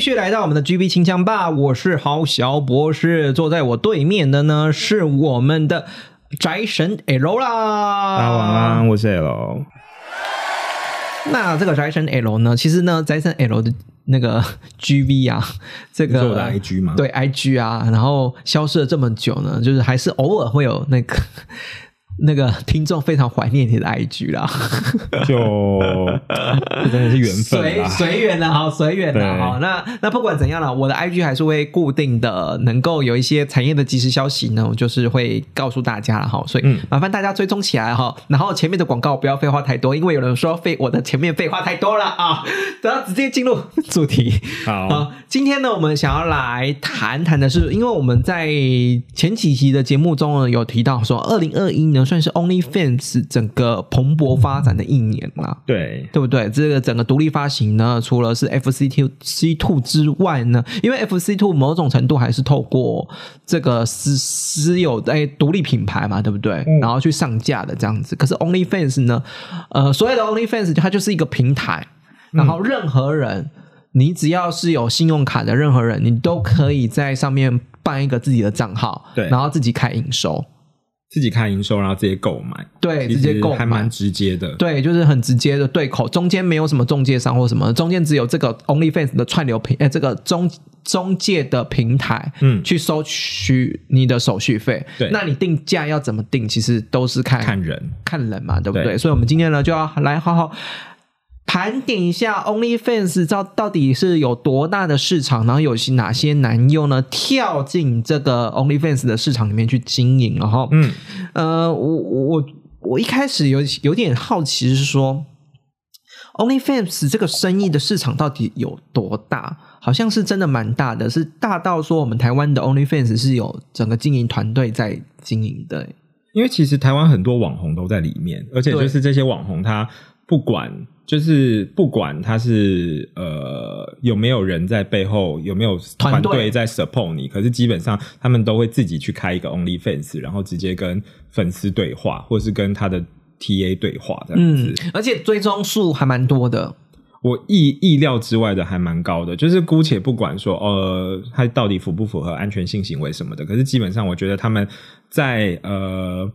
继续来到我们的 GB 清枪吧，我是豪小博士，坐在我对面的呢是我们的宅神 L 啦。大家晚安，我是 L。那这个宅神 L 呢，其实呢，宅神 L 的那个 GV 啊，这个是我的 IG 吗对 IG 啊，然后消失了这么久呢，就是还是偶尔会有那个那个听众非常怀念你的 IG 啦。就这真的是缘分随啦。随缘的哈，随缘的对好。那那不管怎样了，我的 IG 还是会固定的，能够有一些产业的即时消息呢，我就是会告诉大家了哈。所以嗯麻烦大家追踪起来哈。然后前面的广告不要废话太多，因为有人说废我的前面废话太多了啊。然后直接进入主题。好，好，今天呢，我们想要来谈谈的是，因为我们在前几集的节目中呢，有提到说，二零二一呢算是 OnlyFans 整个蓬勃发展的一年啦。对，对不对？这个整个独立发行呢，除了是 FC Two C Two 之外呢，因为 FC Two 某种程度还是透过这个私私有的哎独立品牌嘛，对不对？嗯然后去上架的这样子。可是 OnlyFans 呢，呃，所谓的 OnlyFans 它就是一个平台，然后任何人。你只要是有信用卡的任何人，你都可以在上面办一个自己的账号，对然后自己开营收，自己看营收，然后直接购买，对，直接购还蛮。直接的。对，就是很直接的对口，中间没有什么中介商或什么，中间只有这个 OnlyFans 的串流平，哎，这个中中介的平台，嗯去收取你的手续费。对那你定价要怎么定，其实都是看看人，看人嘛，对不对？对所以，我们今天呢，就要来好好盘点一下 OnlyFans 到到底是有多大的市场，然后有些哪些男优呢跳进这个 OnlyFans 的市场里面去经营，然后，嗯，呃，我我我一开始有有点好奇是说，OnlyFans 这个生意的市场到底有多大？好像是真的蛮大的，是大到说我们台湾的 OnlyFans 是有整个经营团队在经营的。因为其实台湾很多网红都在里面，而且就是这些网红他不管。就是不管他是呃有没有人在背后有没有团团队队在 support 你，可是基本上他们都会自己去开一个 OnlyFans，然后直接跟粉丝对话，或是跟他的 TA 对话这样子。嗯，而且追踪数还蛮多的。我意意料之外的还蛮高的，就是姑且不管说呃，他到底符不符合安全性行为什么的，可是基本上我觉得他们在呃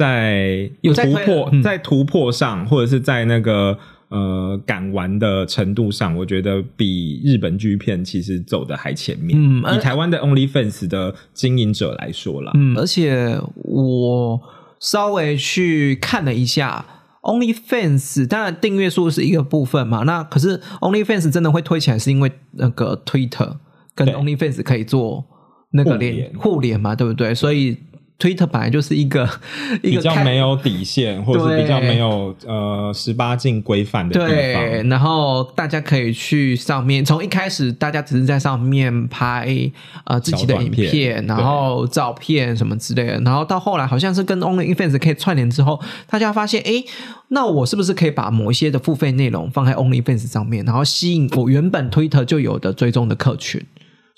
在突破、嗯。在突破上，或者是在那个呃敢玩的程度上，我觉得比日本剧片其实走的还前面。嗯以台湾的 OnlyFans 的经营者来说啦，嗯，而且我稍微去看了一下 OnlyFans，当然订阅数是一个部分嘛，那可是 OnlyFans 真的会推起来，是因为那个 Twitter 跟 OnlyFans 可以做那个连互联嘛，对不对？所以 Twitter 本来就是一个 一比较没有底线，或者是比较没有呃十八禁规范的地对，方。然后大家可以去上面，从一开始大家只是在上面拍呃自己的影片片，然后照片什么之类的，然后到后来好像是跟 OnlyFans 可以串联之后，大家发现，诶，那我是不是可以把某一些的付费内容放在 OnlyFans 上面，然后吸引我原本 Twitter 就有的追踪的客群？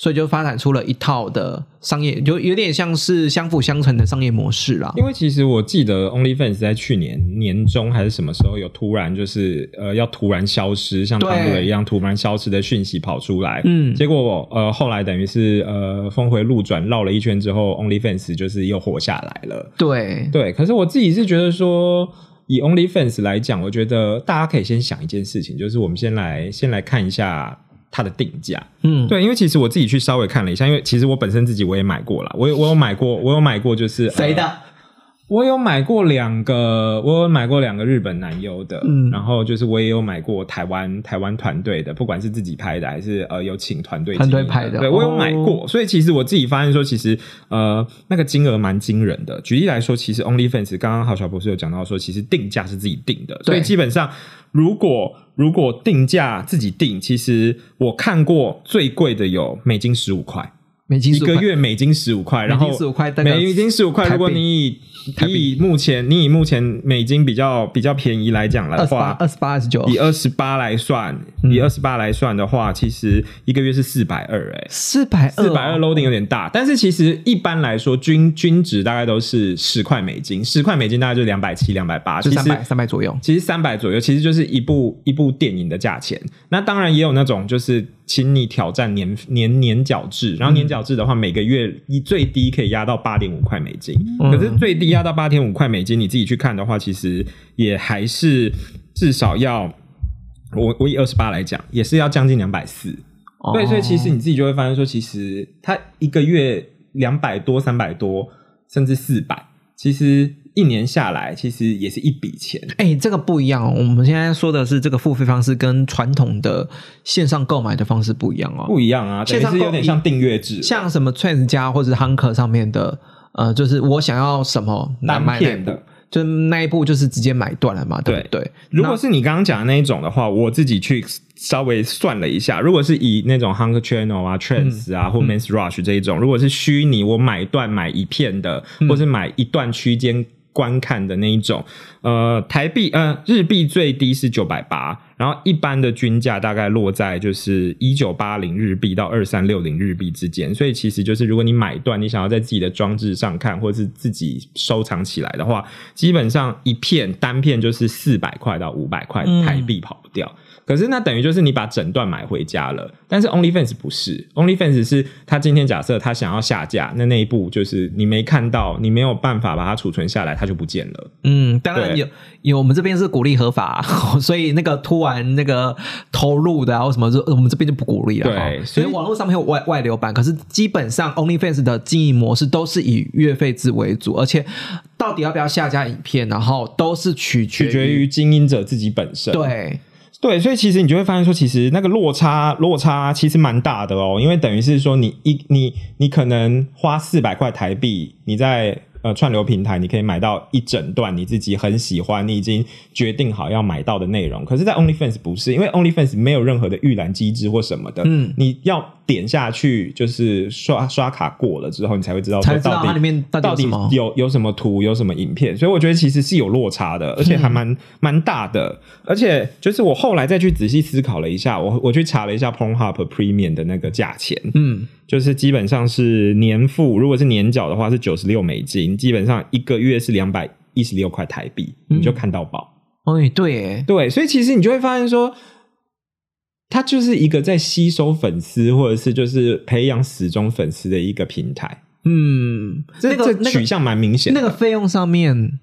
所以就发展出了一套的商业，就有点像是相辅相成的商业模式啦。因为其实我记得 OnlyFans 在去年年中还是什么时候有突然就是呃要突然消失，像对 Tumblr 一样突然消失的讯息跑出来，嗯结果呃后来等于是呃峰回路转绕了一圈之后，OnlyFans 就是又活下来了。对，对，可是我自己是觉得说，以 OnlyFans 来讲，我觉得大家可以先想一件事情，就是我们先来先来看一下它的定价。嗯，对，因为其实我自己去稍微看了一下，因为其实我本身自己我也买过了，我有我有买过，我有买过就是谁的？呃我有买过两个，我有买过两个日本男优的，嗯。然后就是我也有买过台湾台湾团队的，不管是自己拍的还是呃有请团队团队拍的。对我有哦买过，所以其实我自己发现说，其实呃那个金额蛮惊人的。举例来说，其实 OnlyFans 刚刚郝小博士有讲到说，其实定价是自己定的，所以基本上如果如果定价自己定，其实我看过最贵的有美金十五块。一个美金一个月美金十五块，然后美金15块美金十五块。如果你以以目前你以目前美金比较比较便宜来讲的话，二十八、二十九，以二十八来算，以二十八来算的话，其实一个月是四百二，哎。四百二，四百二 loading 有点大，但是其实一般来说均均值大概都是十块美金，十块美金大概就两百七、两百八，其实就三百三百左右。其实三百左右，其实就是一部一部电影的价钱。那当然也有那种就是请你挑战年年年缴制，然后年缴制的话，每个月一最低可以压到八点五块美金。嗯可是最低压到八点五块美金，你自己去看的话，其实也还是至少要我我以二十八来讲，也是要将近两百四。对，所以其实哦你自己就会发现说，其实他一个月两百多、三百多，甚至四百，其实一年下来，其实也是一笔钱。哎、这个不一样哦。我们现在说的是这个付费方式跟传统的线上购买的方式不一样哦。不一样啊，线上有点像订阅制，像什么 Trans 家或者 Hunker 上面的，呃，就是我想要什么单买的，就那一步就是直接买断了嘛，对不对？如果是你刚刚讲的那一种的话，我自己去稍微算了一下，如果是以那种 Hunger Channel 啊、Trends 啊、或 Men's Rush 这一种，如果是虚拟我买断买一片的，或是买一段区间观看的那一种，呃，台币呃日币最低是九百八，然后一般的均价大概落在就是一九八零日币到二三六零日币之间，所以其实就是如果你买断，你想要在自己的装置上看，或者是自己收藏起来的话，基本上一片单片就是四百块到五百块台币跑不掉。可是那等于就是你把整段买回家了，但是 OnlyFans 不是，OnlyFans 是他今天假设他想要下架，那那一步就是你没看到，你没有办法把它储存下来，它就不见了。嗯，当然对有有，我们这边是鼓励合法，所以那个突然那个投入的啊或什么，就我们这边就不鼓励了。对所以所以网络上面有外外流版，可是基本上 OnlyFans 的经营模式都是以月费制为主，而且到底要不要下架影片，然后都是取决取决于经营者自己本身。对对，所以其实你就会发现说，其实那个落差落差其实蛮大的哦，因为等于是说你一你你可能花四百块台币，你在呃串流平台你可以买到一整段你自己很喜欢，你已经决定好要买到的内容。可是，在 OnlyFans 不是，因为 OnlyFans 没有任何的预览机制或什么的，嗯，你要点下去就是刷刷卡过了之后，你才会知道才知道它里面到底到底有什么。有有什么图，有什么影片，所以我觉得其实是有落差的，而且还蛮蛮、大的。而且就是我后来再去仔细思考了一下，我我去查了一下 Pornhub Premium 的那个价钱，嗯，就是基本上是年付，如果是年缴的话是九十六美金，基本上一个月是两百一十六块台币，你就看到宝。哎，对耶，对，所以其实你就会发现说。它就是一个在吸收粉丝，或者是就是培养死忠粉丝的一个平台，嗯，这、那个这取向蛮明显的。那个费用上面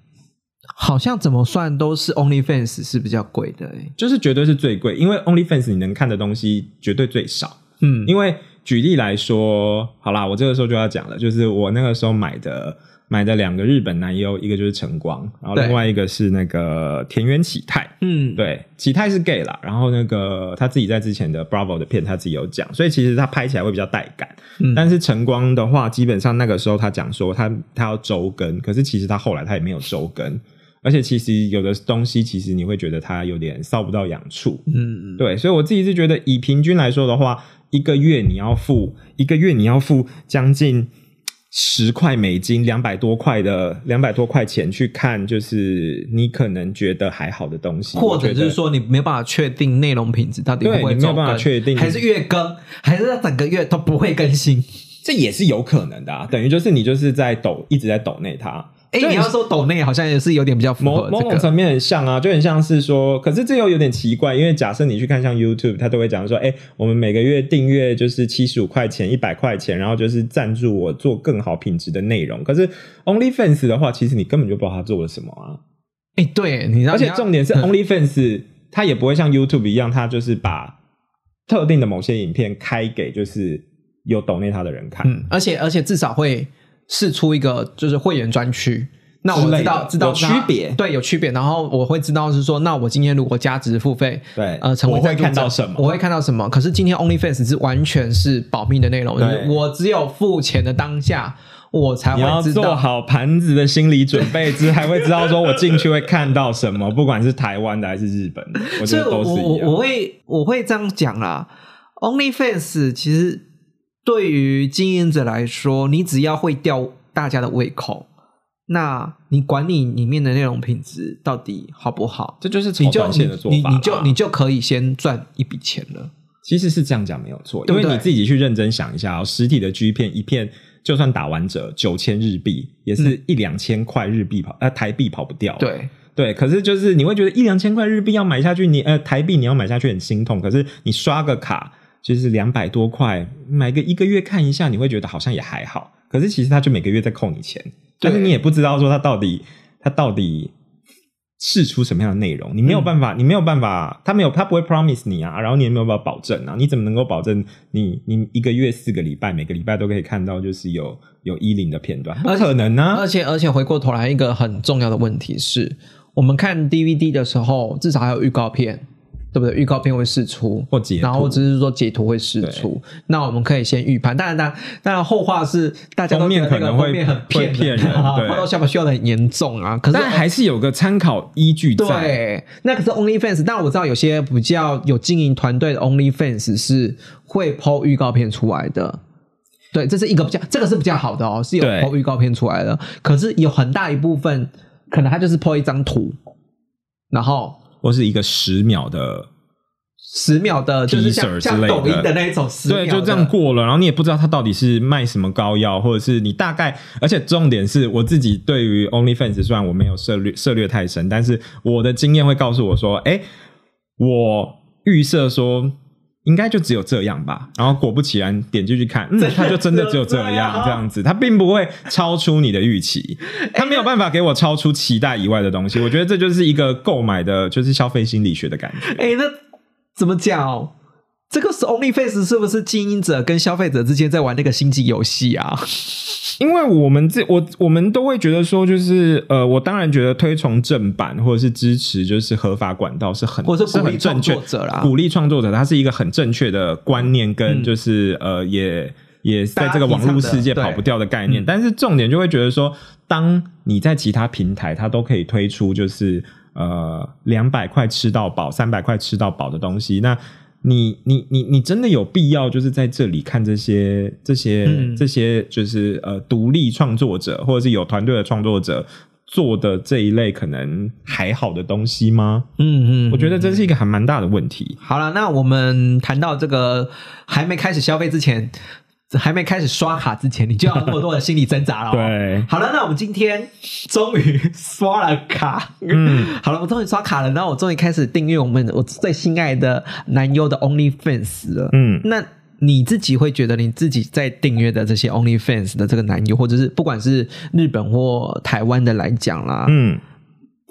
好像怎么算都是 OnlyFans 是比较贵的耶，就是绝对是最贵，因为 OnlyFans 你能看的东西绝对最少。嗯，因为举例来说，好啦，我这个时候就要讲了，就是我那个时候买的买的两个日本男优，一个就是晨光，然后另外一个是那个田园启泰。嗯，对，启泰是 gay 啦，然后那个他自己在之前的 Bravo 的片他自己有讲，所以其实他拍起来会比较带感。嗯但是晨光的话，基本上那个时候他讲说他他要周更，可是其实他后来他也没有周更，而且其实有的东西其实你会觉得他有点搔不到痒处。嗯，对，所以我自己是觉得，以平均来说的话，一个月你要付一个月你要付将近十块美金，两百多块的两百多块钱去看，就是你可能觉得还好的东西，或者就是说你没有办法确定内容品质到底会不会对你没有办法确定还是月更，还是整个月都不会更新？这也是有可能的啊。等于就是你就是在抖一直在抖内它。哎，你要说抖内好像也是有点比较符某合这个，某种层面很像啊，就很像是说，可是这又有点奇怪，因为假设你去看像 YouTube，他都会讲说，哎、我们每个月订阅就是七十五块钱、一百块钱，然后就是赞助我做更好品质的内容。可是 OnlyFans 的话，其实你根本就不知道他做了什么啊，哎，对，你知道，而且重点是嗯 OnlyFans 它也不会像 YouTube 一样，它就是把特定的某些影片开给就是有抖内他的人看。嗯，而且而且至少会试出一个就是会员专区，那我知道知道有区别，对，有区别。然后我会知道是说，那我今天如果加值付费，对，呃，成为我会看到什么？我会看到什么？可是今天 OnlyFans 是完全是保密的内容，我只有付钱的当下。我才会做好盘子的心理准备，之还会知道说我进去会看到什么，不管是台湾的还是日本的，我觉得都是一样。我会我会这样讲啦，OnlyFans 其实对于经营者来说，你只要会吊大家的胃口，那你管理里面的内容品质到底好不好，这就是你就你你你就你就可以先赚一笔钱了。其实是这样讲没有错，因为你自己去认真想一下哦，实体的 G 片一片。就算打完折九千日币，也是一两千块日币跑呃台币跑不掉。对对，可是就是你会觉得一两千块日币要买下去，你呃台币你要买下去很心痛。可是你刷个卡就是两百多块，买个一个月看一下，你会觉得好像也还好。可是其实他就每个月在扣你钱，但是你也不知道说他到底他到底。试出什么样的内容，你没有办法，你没有办法，他没有，他不会 promise 你啊，然后你也没有办法保证啊，你怎么能够保证你你一个月四个礼拜，每个礼拜都可以看到就是有有衣领的片段？不可能啊！而且而且回过头来，一个很重要的问题是，我们看 DVD 的时候，至少还有预告片。对不对？预告片会试出，或截，然后只是说截图会试出。那我们可以先预判。当然，当当然后话是大家都面可能会很骗人，对，后下巴笑的很严重啊。可是还是有个参考依据在。对，那可是 OnlyFans。但我知道有些比较有经营团队的 OnlyFans 是会抛预告片出来的。对，这是一个比较，这个是比较好的哦，是有抛预告片出来的。可是有很大一部分可能他就是抛一张图，然后。或是一个十秒的十秒的，就是像像抖音的那一种，对，就这样过了。然后你也不知道他到底是卖什么膏药，或者是你大概，而且重点是我自己对于 OnlyFans，虽然我没有涉略涉略太深，但是我的经验会告诉我说，哎，我预设说。应该就只有这样吧，然后果不其然点进去看，嗯，它就真的只有这样这样子，它并不会超出你的预期，它没有办法给我超出期待以外的东西。我觉得这就是一个购买的，就是消费心理学的感觉。哎，那怎么讲？这个是 OnlyFace 是不是经营者跟消费者之间在玩那个星际游戏啊？因为我们这我我们都会觉得说，就是呃，我当然觉得推崇正版或者是支持就是合法管道是很，或者是鼓励创作者啦，鼓励创作者，它是一个很正确的观念，跟就是呃，也也在这个网络世界跑不掉的概念。但是重点就会觉得说，当你在其他平台，它都可以推出就是呃两百块吃到饱、三百块吃到饱的东西，那。你你你你真的有必要就是在这里看这些这些这些就是呃独立创作者或者是有团队的创作者做的这一类可能还好的东西吗？嗯嗯，我觉得这是一个还蛮大的问题。好了，那我们谈到这个还没开始消费之前。还没开始刷卡之前，你就要那么多的心理挣扎了。对，好了，那我们今天终于刷了卡。嗯，好了，我终于刷卡了，然后我终于开始订阅我们我最心爱的男优的 OnlyFans 了。嗯，那你自己会觉得你自己在订阅的这些 OnlyFans 的这个男优，或者是不管是日本或台湾的来讲啦，嗯，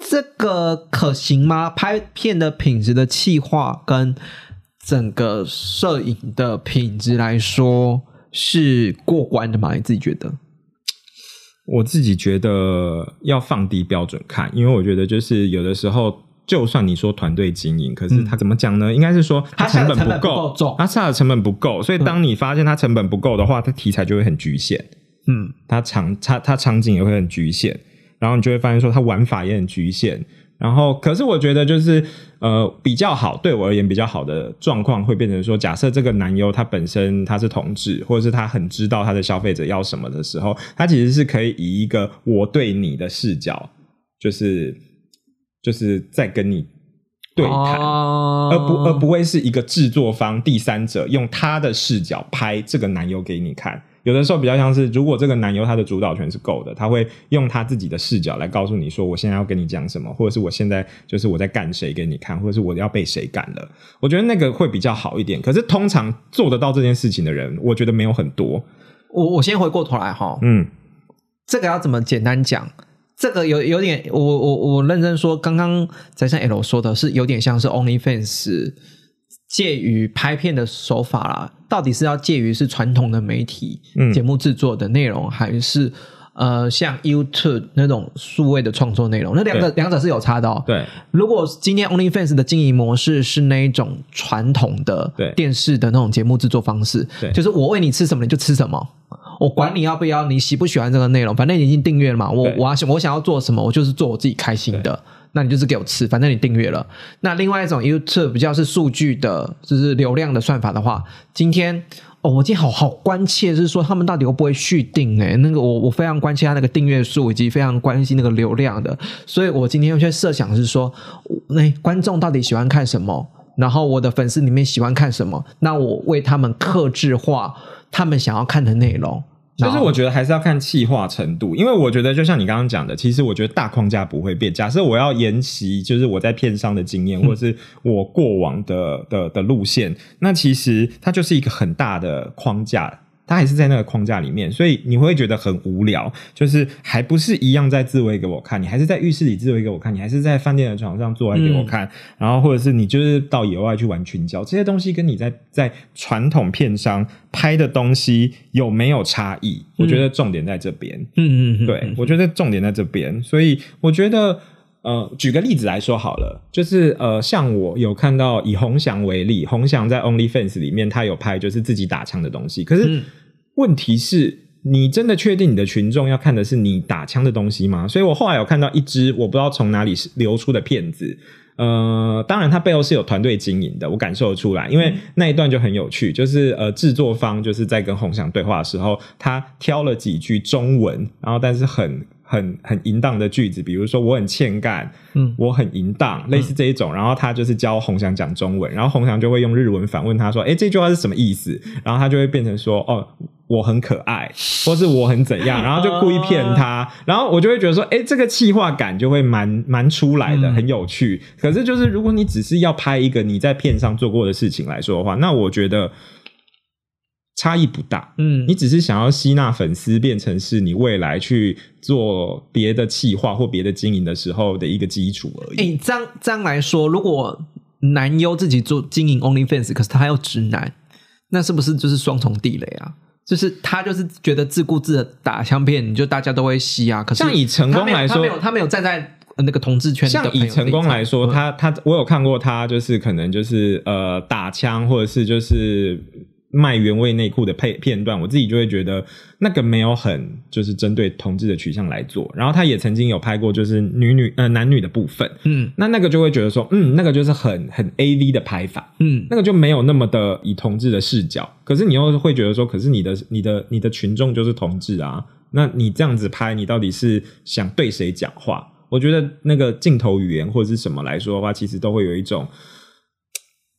这个可行吗？拍片的品质的气化跟整个摄影的品质来说。是过关的吗？你自己觉得？我自己觉得要放低标准看，因为我觉得就是有的时候，就算你说团队经营，可是他怎么讲呢？应该是说他成本不够，他下的成本不够，所以当你发现他成本不够的话，他题材就会很局限。嗯，他场他他场景也会很局限，然后你就会发现说他玩法也很局限。然后，可是我觉得就是呃比较好，对我而言比较好的状况会变成说，假设这个男优他本身他是同志，或者是他很知道他的消费者要什么的时候，他其实是可以以一个我对你的视角，就是就是在跟你对谈，而不而不会是一个制作方第三者用他的视角拍这个男优给你看。有的时候比较像是，如果这个男优他的主导权是够的，他会用他自己的视角来告诉你说，我现在要跟你讲什么，或者是我现在就是我在干谁给你看，或者是我要被谁干了。我觉得那个会比较好一点。可是通常做得到这件事情的人，我觉得没有很多。我我先回过头来哈，嗯，这个要怎么简单讲？这个有有点，我我我认真说，刚刚在像 L 说的是有点像是 OnlyFans。介于拍片的手法啦，到底是要介于是传统的媒体节目制作的内容，还是呃像 YouTube 那种数位的创作内容，那两个对。两者是有差的哦。对。如果今天 OnlyFans 的经营模式是那一种传统的对。电视的那种节目制作方式，对。就是我喂你吃什么你就吃什么，我管你要不要，你喜不喜欢这个内容，反正你已经订阅了嘛，我我要想我想要做什么，我就是做我自己开心的。那你就是给我吃，反正你订阅了。那另外一种 YouTube 比较是数据的，就是流量的算法的话，今天哦，我今天好好关切，就是说他们到底会不会续订？哎，那个我我非常关切他那个订阅数，以及非常关心那个流量的。所以我今天有些设想是说，那、观众到底喜欢看什么？然后我的粉丝里面喜欢看什么？那我为他们克制化他们想要看的内容。就是我觉得还是要看气化程度，因为我觉得就像你刚刚讲的，其实我觉得大框架不会变。假设我要沿袭就是我在片商的经验，或者是我过往的的的路线，那其实它就是一个很大的框架。它还是在那个框架里面，所以你会觉得很无聊，就是还不是一样在自慰给我看，你还是在浴室里自慰给我看，你还是在饭店的床上做爱给我看，然后或者是你就是到野外去玩群交，这些东西跟你在在传统片商拍的东西有没有差异？我觉得重点在这边。嗯嗯嗯，对，我觉得重点在这边，所以我觉得。呃，举个例子来说好了，就是呃，像我有看到以洪翔为例，洪翔在 OnlyFans 里面他有拍就是自己打枪的东西，可是嗯问题是。你真的确定你的群众要看的是你打枪的东西吗？所以我后来有看到一支我不知道从哪里流出的片子，呃，当然它背后是有团队经营的，我感受得出来，因为那一段就很有趣，就是呃制作方就是在跟洪翔对话的时候，他挑了几句中文，然后但是很很很淫荡的句子，比如说我很欠干，嗯我很淫荡，类似这一种，然后他就是教洪翔讲中文，然后洪翔就会用日文反问他说，哎，这句话是什么意思？然后他就会变成说，哦。我很可爱，或是我很怎样，然后就故意骗他，然后我就会觉得说，哎、这个气化感就会蛮蛮出来的，嗯很有趣。可是就是如果你只是要拍一个你在片上做过的事情来说的话，那我觉得差异不大。嗯你只是想要吸纳粉丝，变成是你未来去做别的企划或别的经营的时候的一个基础而已。哎、这样这样来说，如果男优自己做经营 OnlyFans，可是他还有直男，那是不是就是双重地雷啊？就是他就是觉得自顾自的打枪片，你就大家都会吸啊。可是像以成功来说他没有他没有站在呃那个同志圈的像以成功来说，他他我有看过他，就是可能就是呃打枪，或者是就是卖原味内裤的配片段，我自己就会觉得那个没有很就是针对同志的取向来做。然后他也曾经有拍过就是女女呃男女的部分，嗯那那个就会觉得说，嗯，那个就是很很 A V 的拍法。嗯那个就没有那么的以同志的视角，可是你又会觉得说，可是你的你的你的群众就是同志啊，那你这样子拍，你到底是想对谁讲话？我觉得那个镜头语言或者是什么来说的话，其实都会有一种，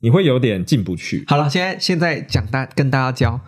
你会有点进不去。好了，现在现在讲大跟大家教，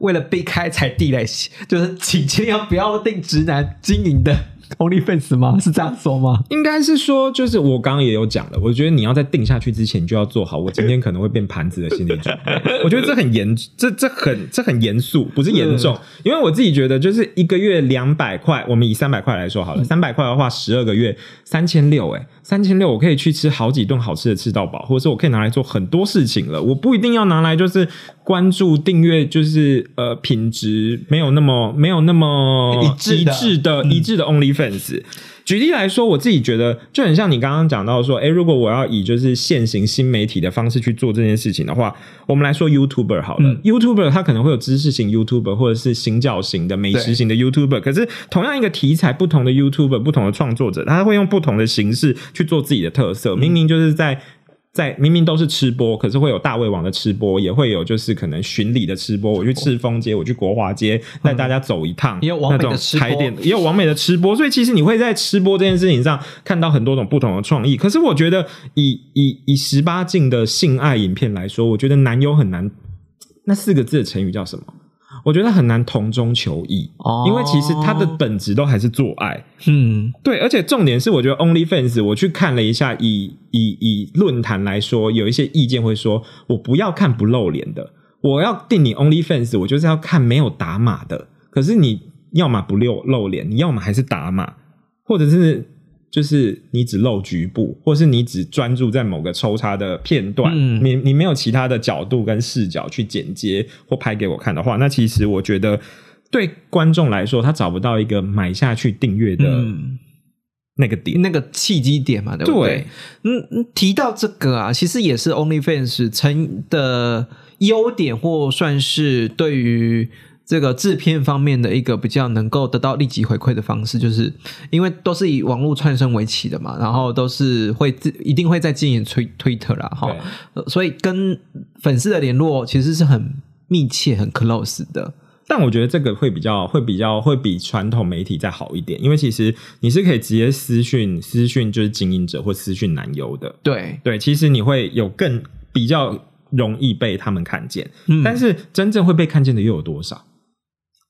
为了避开踩地雷，就是请千万不要定直男经营的 OnlyFans 吗？是这样说吗？应该是说，就是我刚刚也有讲了，我觉得你要在定下去之前，你就要做好我今天可能会变盘子的心理准备。我觉得这很严，这这很这很严肃，不是严重。因为我自己觉得，就是一个月两百块，我们以三百块来说好了，三百块的话，十二个月三千六，哎，三千六我可以去吃好几顿好吃的吃到饱，或者是我可以拿来做很多事情了。我不一定要拿来就是关注订阅，就是呃品质没有那么没有那么一致的。一致的、一致的 OnlyFans。举例来说，我自己觉得就很像你刚刚讲到说，诶，如果我要以就是现行新媒体的方式去做这件事情的话，我们来说 YouTuber 好了、嗯。Y o u t u b e r 它可能会有知识型 YouTuber 或者是行教型的美食型的 YouTuber，可是同样一个题材，不同的 YouTuber 不同的创作者，他会用不同的形式去做自己的特色，明明就是在。在明明都是吃播，可是会有大胃王的吃播，也会有就是可能巡礼的吃播。我去赤峰街，我去国华街，带大家走一趟，也有完美的那种吃播，也有完美的吃播。所以其实你会在吃播这件事情上看到很多种不同的创意。可是我觉得以以以十八禁的性爱影片来说，我觉得男优很难。那四个字的成语叫什么？我觉得很难同中求异，哦因为其实它的本质都还是做爱。嗯对，而且重点是，我觉得 OnlyFans，我去看了一下，以以以论坛来说，有一些意见会说，我不要看不露脸的，我要定你 OnlyFans，我就是要看没有打码的。可是你要么不露露脸，你要么还是打码，或者是就是你只露局部，或是你只专注在某个抽插的片段，嗯你你没有其他的角度跟视角去剪接或拍给我看的话，那其实我觉得对观众来说，他找不到一个买下去订阅的嗯，那个点。那个契机点嘛，对不对？嗯嗯，提到这个啊，其实也是 OnlyFans 成的优点，或算是对于这个制片方面的一个比较能够得到立即回馈的方式，就是因为都是以网络串升为起的嘛，然后都是会自一定会在经营推 Twitter 啦，哈。所以跟粉丝的联络其实是很密切、很 close 的。但我觉得这个会比较会比较会比传统媒体再好一点，因为其实你是可以直接私讯私讯就是经营者或私讯男优的，对，对，其实你会有更比较容易被他们看见，嗯。但是真正会被看见的又有多少？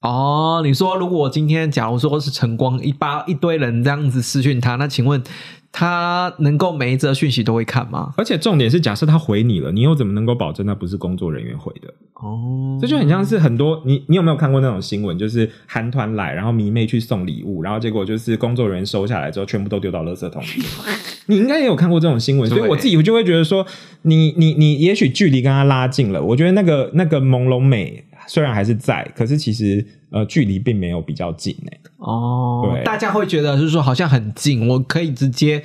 哦，你说如果今天假如说是晨光一八一堆人这样子私讯他，那请问他能够每一则讯息都会看吗？而且重点是，假设他回你了，你又怎么能够保证那不是工作人员回的？哦，这就很像是很多你你有没有看过那种新闻，就是韩团来，然后迷妹去送礼物，然后结果就是工作人员收下来之后，全部都丢到垃圾桶里。你应该也有看过这种新闻，所以我自己就会觉得说，你你你也许距离跟他拉近了，我觉得那个那个朦胧美虽然还是在，可是其实呃距离并没有比较近诶、哦，对。大家会觉得就是说好像很近，我可以直接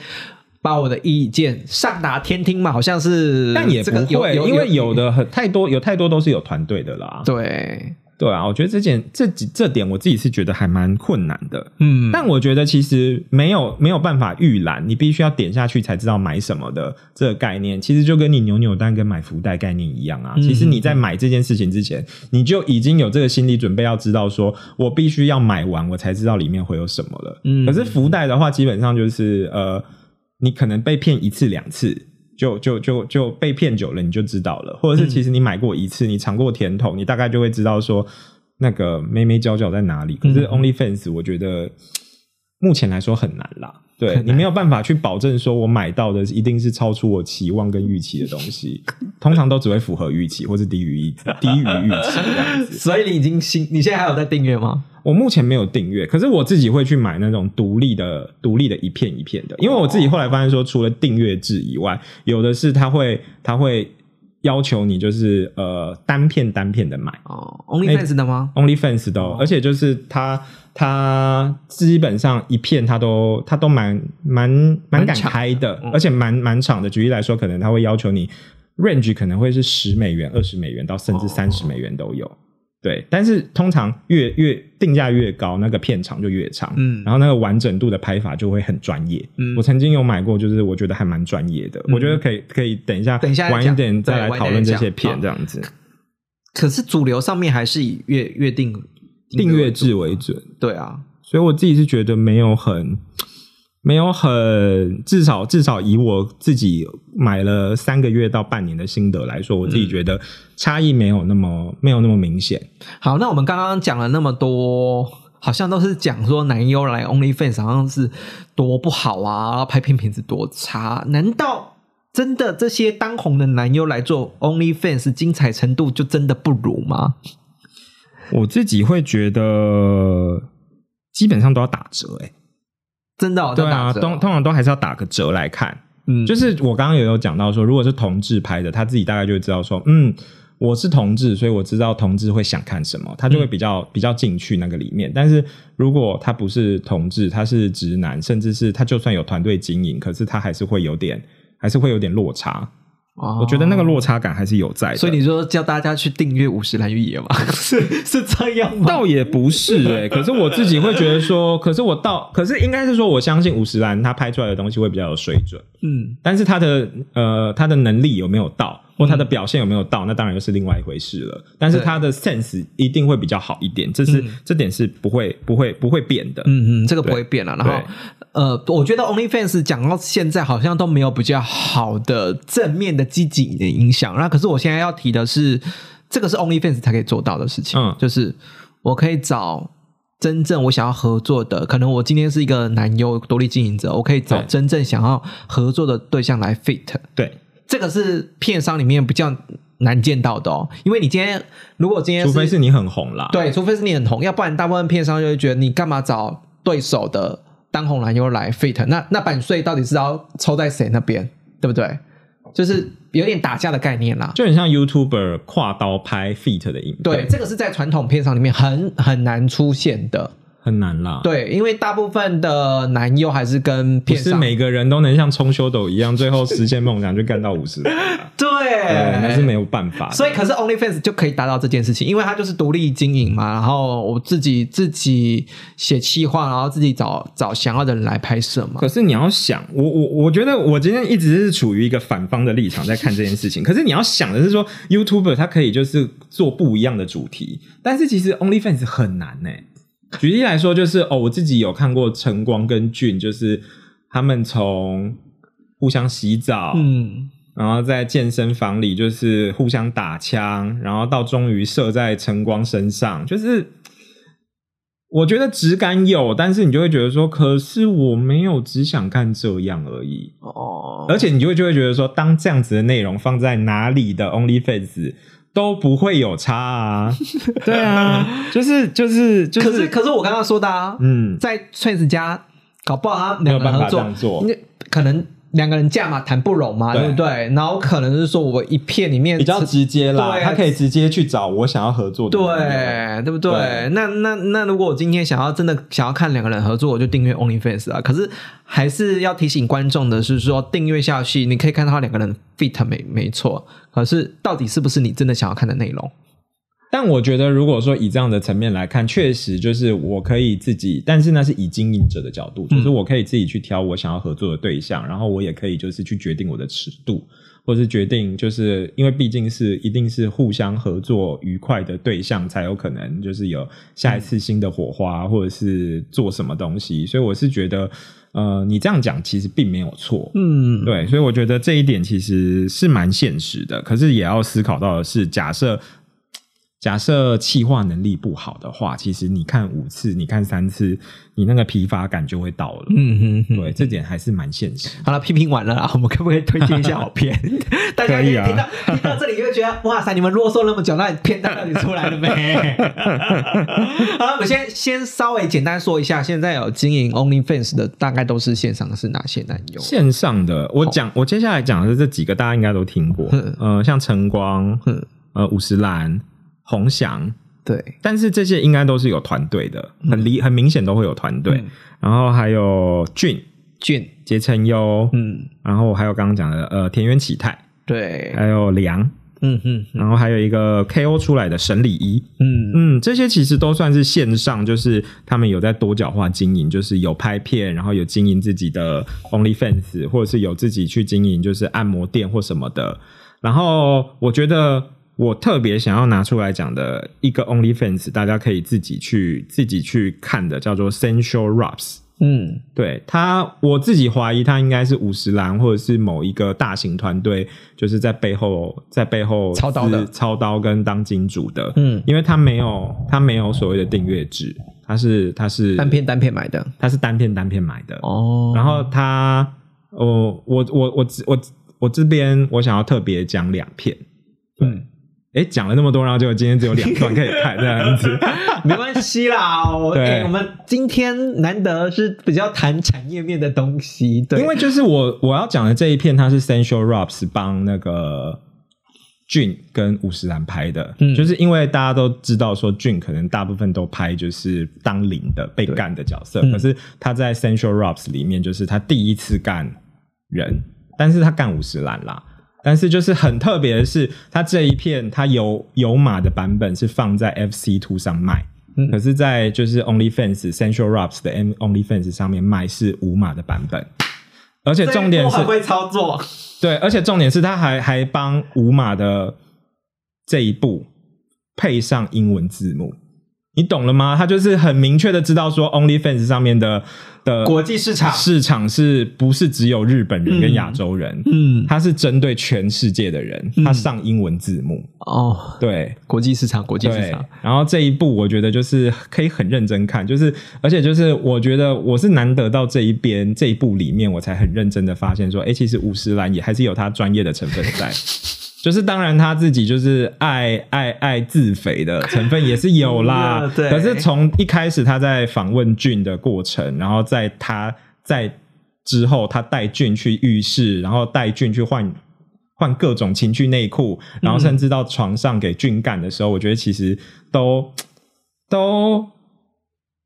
把我的意见上达天听嘛，好像是，但也这个不会，有因为有的很太多有太多都是有团队的啦。对，对啊，我觉得这件这几这点我自己是觉得还蛮困难的。嗯，但我觉得其实没有没有办法预览，你必须要点下去才知道买什么的这个概念，其实就跟你扭扭蛋跟买福袋概念一样啊。嗯其实你在买这件事情之前，你就已经有这个心理准备，要知道说我必须要买完，我才知道里面会有什么了。嗯可是福袋的话，基本上就是呃，你可能被骗一次两次。就就就就被骗久了，你就知道了，或者是其实你买过一次，你尝过甜头，你大概就会知道说那个妹妹娇娇在哪里。可是嗯。OnlyFans 我觉得目前来说很难啦，对你没有办法去保证说我买到的一定是超出我期望跟预期的东西，通常都只会符合预期或是低于预低于预期这样子。所以你已经新，你现在还有在订阅吗？我目前没有订阅，可是我自己会去买那种独立的、独立的一片一片的，因为我自己后来发现说，除了订阅制以外，有的是它会它会要求你就是呃单片单片的买哦，OnlyFans 的吗？，OnlyFans 的、哦，而且就是它它基本上一片它都它都蛮蛮蛮敢开的，嗯而且蛮蛮长的。举例来说，可能他会要求你 range 可能会是十美元、二十美元到甚至哦三十美元都有。对，但是通常越越定价越高，那个片长就越长，嗯。然后那个完整度的拍法就会很专业。嗯。我曾经有买过，就是我觉得还蛮专业的，我觉得可以可以等一下等一下晚一点再对来讨论这些片好。这样子，可是主流上面还是以月月订订阅制为准。对啊，所以我自己是觉得没有很没有很至少至少以我自己买了三个月到半年的心得来说，我自己觉得差异没有那么没有那么明显。好，那我们刚刚讲了那么多，好像都是讲说男优来 OnlyFans 好像是多不好啊，拍片品质多差，难道？真的，这些当红的男优来做 OnlyFans，精彩程度就真的不如吗？我自己会觉得基本上都要打折、欸，真的、哦，对啊，通通常都还是要打个折来看。嗯，就是我刚刚也有讲到说，如果是同志拍的，他自己大概就会知道说，嗯，我是同志，所以我知道同志会想看什么，他就会比较、比较进去那个里面。但是如果他不是同志，他是直男，甚至是他就算有团队经营，可是他还是会有点，还是会有点落差。哦我觉得那个落差感还是有在的。所以你说叫大家去订阅五十岚玉野吗？是 是这样吗？倒也不是哎、可是我自己会觉得说，可是我到，可是应该是说，我相信五十岚他拍出来的东西会比较有水准。嗯，但是他的呃他的能力有没有到，或他的表现有没有到，那当然又是另外一回事了。但是他的 sense 一定会比较好一点，这是、嗯这点是不会不会不会变的。嗯嗯，这个不会变了。然后，呃，我觉得 OnlyFans 讲到现在好像都没有比较好的正面的积极的影响。那可是我现在要提的是，这个是 OnlyFans 才可以做到的事情，嗯就是我可以找。真正我想要合作的，可能我今天是一个男优独立经营者，我可以找真正想要合作的对象来 fit。对，这个是片商里面比较难见到的哦，因为你今天如果今天除非是你很红啦。对，除非是你很红，要不然大部分片商就会觉得你干嘛找对手的当红男优来 fit？那那版税到底是要抽在谁那边，对不对？就是有点打架的概念啦。就很像 YouTuber 跨刀拍 feat 的影片，对，这个是在传统片商里面很很难出现的。很难啦。对，因为大部分的男优还是跟不是上每个人都能像冲修斗一样，最后实现梦想就干到五十，对，对，那是没有办法的。所以，可是 OnlyFans 就可以达到这件事情，因为它就是独立经营嘛，然后我自己自己写企划，然后自己找找想要的人来拍摄嘛。可是你要想，我我我觉得我今天一直是处于一个反方的立场在看这件事情。可是你要想的是说，YouTuber 他可以就是做不一样的主题，但是其实 OnlyFans 很难呢、举例来说，就是哦，我自己有看过晨光跟俊，就是他们从互相洗澡，嗯，然后在健身房里就是互相打枪，然后到终于射在晨光身上，就是我觉得质感有，但是你就会觉得说，可是我没有只想看这样而已，哦，而且你就会就会觉得说，当这样子的内容放在哪里的 OnlyFans 都不会有差啊，对啊，就是就是就是可是可是我刚刚说的啊，嗯，在 Twins 家搞不好他没有办法这作样，做。那可能两个人价嘛谈不拢嘛，对对不对？然后可能是说我一片里面比较直接啦，对他可以直接去找我想要合作的，对，对不对？对那那那如果我今天想要真的想要看两个人合作，我就订阅 OnlyFans 啊。可是还是要提醒观众的是说，订阅下去你可以看到两个人 fit 没没错，可是到底是不是你真的想要看的内容？但我觉得，如果说以这样的层面来看，确实就是我可以自己，但是那是以经营者的角度，就是我可以自己去挑我想要合作的对象，然后我也可以就是去决定我的尺度，或是决定就是因为毕竟是一定是互相合作愉快的对象，才有可能就是有下一次新的火花，或者是做什么东西。所以我是觉得，呃，你这样讲其实并没有错，嗯，对，所以我觉得这一点其实是蛮现实的，可是也要思考到的是，假设假设气化能力不好的话，其实你看五次，你看三次，你那个疲乏感就会到了。嗯哼哼。对，这点还是蛮现实。好了，批评完了啦，我们可不可以推荐一下好片？大家可以啊听到听到这里，就会觉得 哇塞，你们啰嗦那么久，那片单到底出来了没？好了，我们先先稍微简单说一下，现在有经营 OnlyFans 的，大概都是线上的是哪些男友？线上的，我讲，我接下来讲的是这几个，大家应该都听过。嗯呃，像晨光嗯，呃，五十岚、宏翔，对，但是这些应该都是有团队的，很离很明显都会有团队。嗯。然后还有俊、俊，杰成优，嗯，然后还有刚刚讲的呃田园启泰，对，还有梁，嗯嗯然后还有一个 KO 出来的沈礼一，嗯。嗯，这些其实都算是线上，就是他们有在多角化经营，就是有拍片，然后有经营自己的 OnlyFans，或者是有自己去经营就是按摩店或什么的。然后我觉得我特别想要拿出来讲的一个 OnlyFans，大家可以自己去自己去看的，叫做 Sensual Raps。嗯对他，我自己怀疑他应该是五十岚或者是某一个大型团队，就是在背后在背后操刀的是操刀跟当金主的。嗯，因为他没有他没有所谓的订阅制，他是他是单片单片买的他是单片单片买的。哦，然后他，哦，我我我我我这边我想要特别讲两片。嗯，哎，讲了那么多，然后结果今天只有两段可以看这样子。没关系啦，我、对欸、我们今天难得是比较谈产业面的东西，对，因为就是我我要讲的这一片，它是 Sensual Raps 帮那个俊跟五十岚拍的，嗯就是因为大家都知道说俊可能大部分都拍就是当零的被干的角色，嗯可是他在 Sensual Raps 里面就是他第一次干人，但是他干五十岚啦。但是就是很特别的是，它这一片它有有码的版本是放在 FC Two 上卖，嗯。可是，在就是 OnlyFans Central Raps 的 OnlyFans 上面卖是无码的版本，而且重点是会操作，对，而且重点是他还还帮无码的这一步配上英文字幕，你懂了吗？他就是很明确的知道说 OnlyFans 上面的的国际市场，市场是不是只有日本人跟亚洲人？嗯，它是针对全世界的人，他上英文字幕，哦，对，国际市场，国际市场，，然后这一部我觉得就是可以很认真看，就是而且就是我觉得我是难得到这一边这一部里面，我才很认真的发现说，哎，其实五十岚也还是有他专业的成分在。就是当然他自己就是爱爱爱自肥的成分也是有啦。嗯，对。可是从一开始他在访问俊的过程，然后在他在之后他带俊去浴室，然后带俊去换换各种情趣内裤，然后甚至到床上给俊干的时候，我觉得其实都 都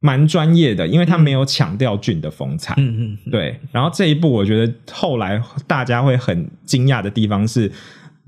蛮专业的，因为他没有强调俊的风采。嗯嗯嗯，对，然后这一步我觉得后来大家会很惊讶的地方是，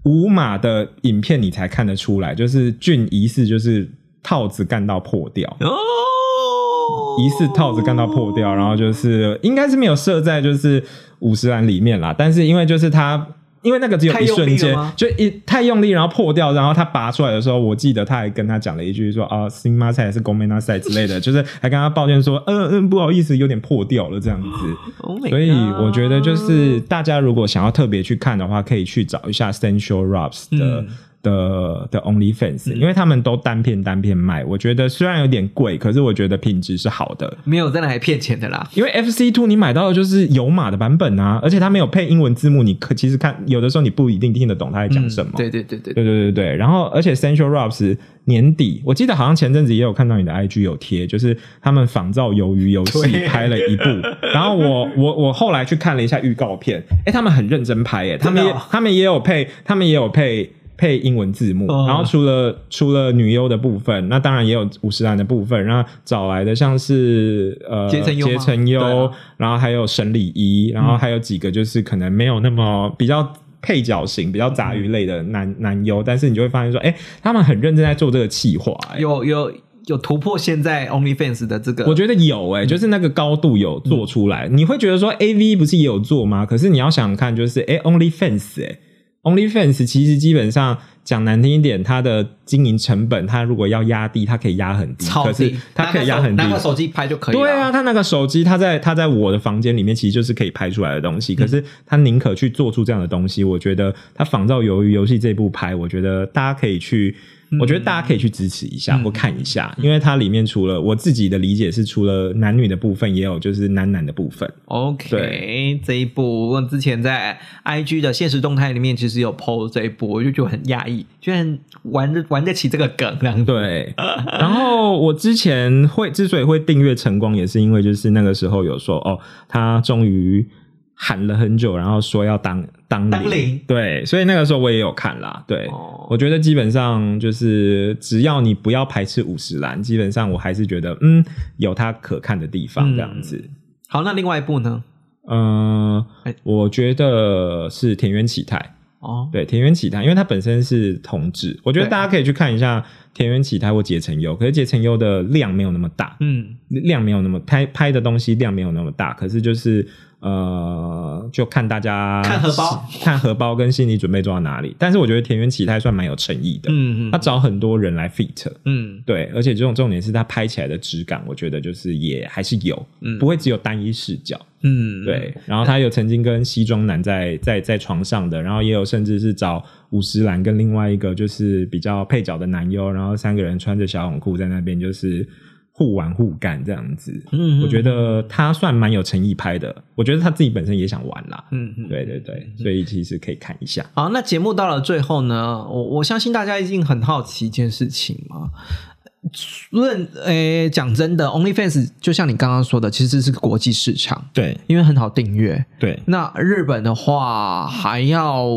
无码的影片你才看得出来，就是俊疑似就是套子干到破掉，哦，疑似套子干到破掉，然后就是应该是没有射在就是五十岚里面啦，但是因为就是他。因为那个只有一瞬间，就一太用力，然后破掉，然后他拔出来的时候，我记得他还跟他讲了一句说啊，新马赛还是公梅纳赛之类的，就是还跟他抱怨说，嗯嗯，不好意思，有点破掉了这样子。所以我觉得就是大家如果想要特别去看的话，可以去找一下 Central Robs 的。的的 OnlyFans，因为他们都单片单片卖，我觉得虽然有点贵，可是我觉得品质是好的，没有在那还骗钱的啦。因为 FC Two 你买到的就是有码的版本啊，而且它没有配英文字幕，你可其实看有的时候你不一定听得懂他在讲什么。对对对对对对对对。然后而且 Central Robs 年底，我记得好像前阵子也有看到你的 IG 有贴，就是他们仿造鱿鱼游戏拍了一部，然后我我我后来去看了一下预告片，哎，他们很认真拍，哎，他们也他们也有配，他们也有配。配英文字幕，然后除了除了女优的部分，那当然也有五十岚的部分，然后找来的像是呃结成优，然后还有沈礼一，然后还有几个就是可能没有那么比较配角型、比较杂鱼类的男男优，但是你就会发现说，哎，他们很认真在做这个企划，有有有突破现在 OnlyFans 的这个，我觉得有哎，就是那个高度有做出来，你会觉得说 AV 不是也有做吗？可是你要想看，就是哎 OnlyFans 哎。OnlyFans 其实基本上讲难听一点，它的经营成本，它如果要压低，它可以压很低，可是它可以压很低，拿个手机拍就可以。对啊，它那个手机，它在它在我的房间里面，其实就是可以拍出来的东西。可是他宁可去做出这样的东西，我觉得他仿照《鱿鱼游戏》这部拍，我觉得大家可以去。我觉得大家可以去支持一下或看一下，因为它里面除了我自己的理解是除了男女的部分，也有就是男男的部分。OK，这一部我之前在 IG 的现实动态里面其实有 PO 这一部，我就觉得很讶异，居然玩得玩得起这个梗。对，然后我之前会之所以会订阅晨光，也是因为就是那个时候有说哦，他终于。喊了很久，然后说要当当当零，对，所以那个时候我也有看啦。对，我觉得基本上就是只要你不要排斥五十岚，基本上我还是觉得嗯有它可看的地方这样子。好，那另外一部呢？嗯，我觉得是田园启泰。哦，对，田园启泰，因为它本身是同志，我觉得大家可以去看一下田园启泰或结成优，可是结成优的量没有那么大，嗯，量没有那么拍拍的东西量没有那么大，可是就是。呃，就看大家看荷包，看荷包跟心理准备做到哪里。但是我觉得田园启泰算蛮有诚意的，嗯嗯，他找很多人来 fit，嗯，对，而且这种重点是他拍起来的质感，我觉得就是也还是有，嗯，不会只有单一视角，嗯，对。然后他有曾经跟西装男在 在在床上的，然后也有甚至是找五十岚跟另外一个就是比较配角的男优，然后三个人穿着小泳裤在那边就是。互玩互干这样子，嗯，我觉得他算蛮有诚意拍的。我觉得他自己本身也想玩啦，嗯，对对对，所以其实可以看一下。好，那节目到了最后呢，我我相信大家一定很好奇一件事情嘛。论诶，讲真的，OnlyFans 就像你刚刚说的，其实是个国际市场，对，因为很好订阅，对。那日本的话还要。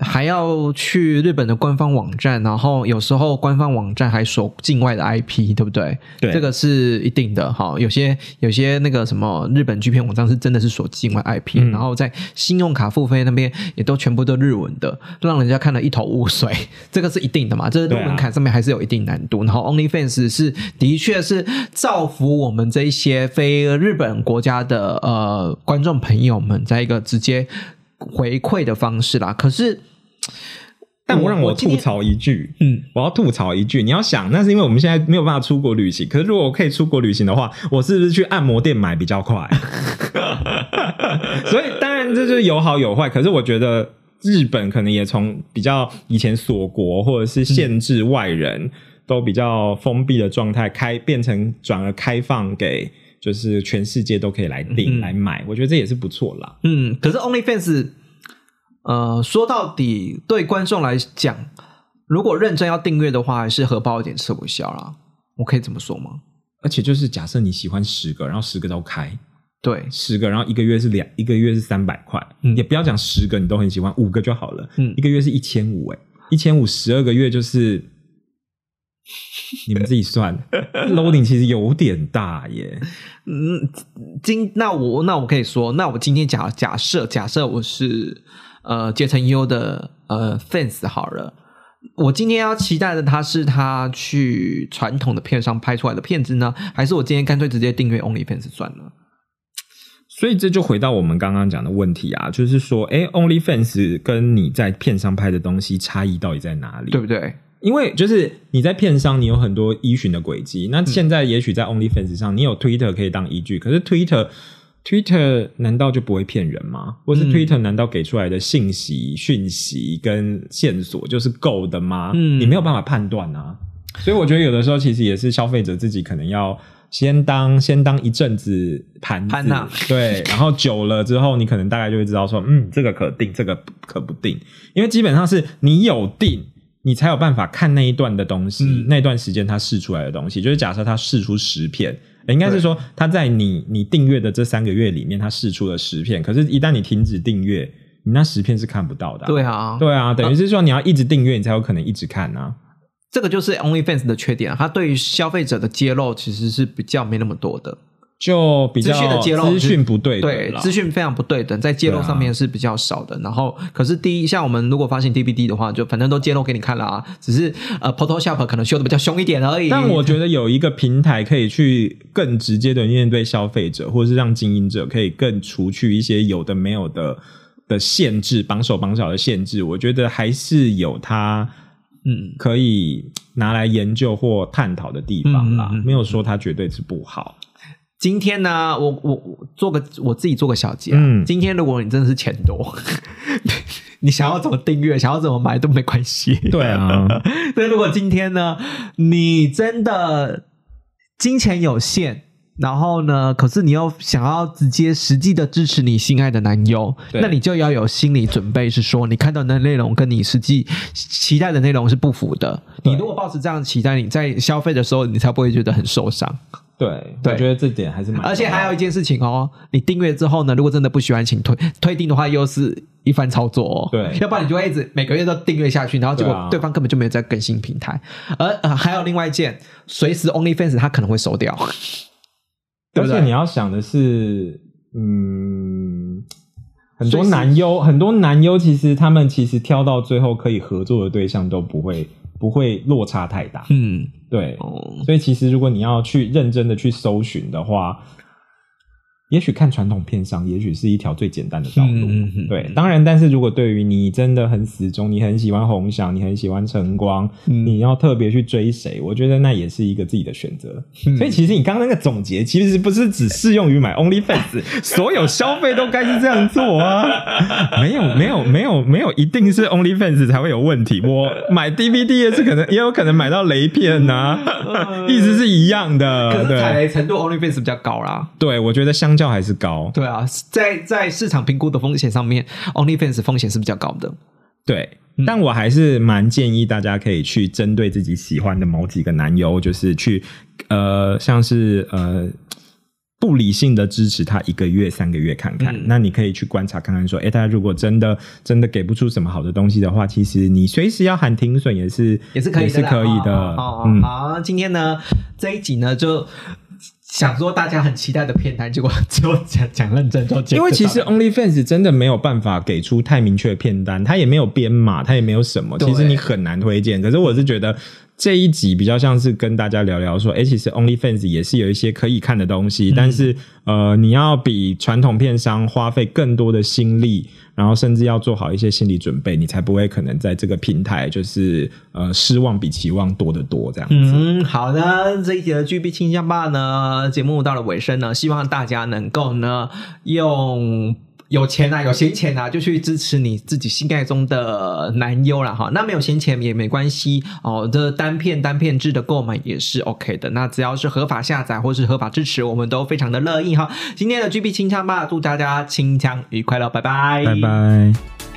还要去日本的官方网站，然后有时候官方网站还锁境外的 IP，对不对？对，这个是一定的。哈，有些有些那个什么日本 G 片网站是真的是锁境外 IP，然后在信用卡付费那边也都全部都日文的，让人家看了一头雾水。这个是一定的嘛？这是入门槛上面还是有一定难度。然后 OnlyFans 是的确是造福我们这一些非日本国家的呃观众朋友们，在一个直接。回馈的方式啦，可是，但我让我吐槽一句，嗯，我要吐槽一句，你要想，那是因为我们现在没有办法出国旅行。可是如果我可以出国旅行的话，我是不是去按摩店买比较快？所以当然这就是有好有坏。可是我觉得日本可能也从比较以前锁国或者是限制外人都比较封闭的状态，开变成转而开放给。就是全世界都可以来订来买，我觉得这也是不错啦。嗯，可是 OnlyFans，呃，说到底对观众来讲，如果认真要订阅的话，还是荷包有点吃不消啦。我可以这么说吗？而且就是假设你喜欢十个，然后十个都开，对，十个，然后一个月是两，一个月是三百块，嗯也不要讲十个你都很喜欢，五个就好了，嗯一个月是一千五，哎，一千五十二个月就是，你们自己算，loading 其实有点大耶，嗯，今那我那我可以说，那我今天假假设假设我是呃结成优的呃 fans 好了。我今天要期待的，他是他去传统的片商拍出来的片子呢，还是我今天干脆直接订阅 OnlyFans 算了？所以这就回到我们刚刚讲的问题啊，就是说，哎，OnlyFans 跟你在片上拍的东西差异到底在哪里？对不对？因为就是你在片商，你有很多依循的轨迹。那现在也许在 OnlyFans 上，你有 Twitter 可以当依据，可是 Twitter Twitter 难道就不会骗人吗？或是嗯 Twitter 难道给出来的信息、讯息跟线索就是够的吗？嗯你没有办法判断啊。所以我觉得有的时候其实也是消费者自己可能要先当先当一阵子盘子盘呐对，然后久了之后，你可能大概就会知道说，嗯，这个可定，这个可不定，因为基本上是你有定。你才有办法看那一段的东西，嗯。那段时间他试出来的东西，就是假设他试出十片，应该是说他在你你订阅的这三个月里面，他试出了十片，可是，一旦你停止订阅，你那十片是看不到的啊、对啊，对啊，等于是说你要一直订阅，你才有可能一直看啊。这个就是 OnlyFans 的缺点啊，它对于消费者的揭露其实是比较没那么多的。就比较资讯不对对资讯非常不对等，在揭露上面是比较少的。然后，可是第一，像我们如果发行 DVD 的话，就反正都揭露给你看了啊，只是呃 Photoshop 可能修的比较凶一点而已。但我觉得有一个平台可以去更直接的面对消费者，或者是让经营者可以更除去一些有的没有的的限制，绑手绑脚的限制，我觉得还是有它嗯，可以拿来研究或探讨的地方啦。嗯嗯嗯没有说它绝对是不好。今天呢，我我我做个我自己做个小结啊。嗯今天如果你真的是钱多，你想要怎么订阅，想要怎么买都没关系。对啊，那如果今天呢，你真的金钱有限，然后呢，可是你又想要直接实际的支持你心爱的男友，那你就要有心理准备，是说你看到的内容跟你实际期待的内容是不符的。你如果抱持这样的期待，你在消费的时候，你才不会觉得很受伤。对，对。我觉得这点还是蛮。而且还有一件事情哦，你订阅之后呢，如果真的不喜欢，请退退订的话，又是一番操作哦。对。要不然你就会一直每个月都订阅下去，然后结果对方根本就没有在更新平台。而、呃、还有另外一件，随时 OnlyFans 他可能会收掉，对不对？而且你要想的是，嗯，很多男优，很多男优其实他们其实挑到最后可以合作的对象都不会不会落差太大，嗯，对，哦，所以其实如果你要去认真的去搜寻的话，也许看传统片商，也许是一条最简单的道路。对，当然，但是如果对于你真的很死忠，你很喜欢红翔，你很喜欢晨光，嗯你要特别去追谁，我觉得那也是一个自己的选择。嗯所以其实你刚刚那个总结，其实不是只适用于买 OnlyFans，所有消费都该是这样做啊。没有，没有，没有，没有，一定是 OnlyFans 才会有问题。我买 DVD 也是可能，也有可能买到雷片呐、意思是一样的。可是踩对，雷程度 OnlyFans 比较高啦。对，我觉得相较还是高。对啊，在在市场评估的风险上面，OnlyFans 风险是比较高的。对，但我还是蛮建议大家可以去针对自己喜欢的某几个男优，就是去呃，像是呃。不理性的支持他一个月、三个月看看，嗯那你可以去观察看看，说，哎，他如果真的真的给不出什么好的东西的话，其实你随时要喊停损也是也是可以是可以的。哦，嗯，好，今天呢这一集呢就想说大家很期待的片单，结果只有讲讲认真就，因为其实 OnlyFans 真的没有办法给出太明确的片单，它也没有编码，它也没有什么，其实你很难推荐。可是我是觉得这一集比较像是跟大家聊聊说，哎、其实 OnlyFans 也是有一些可以看的东西，但是呃，你要比传统片商花费更多的心力，然后甚至要做好一些心理准备，你才不会可能在这个平台就是呃失望比期望多得多这样子。嗯，好的，这一集的 GB 清香吧呢，节目到了尾声呢，希望大家能够呢用。有钱啊，有闲钱啊，就去支持你自己心爱中的男优了哈。那没有闲钱也没关系哦，这单片单片制的购买也是 OK 的。那只要是合法下载或是合法支持，我们都非常的乐意哈。今天的 GB 清枪吧，祝大家清枪愉快了，拜拜，拜拜。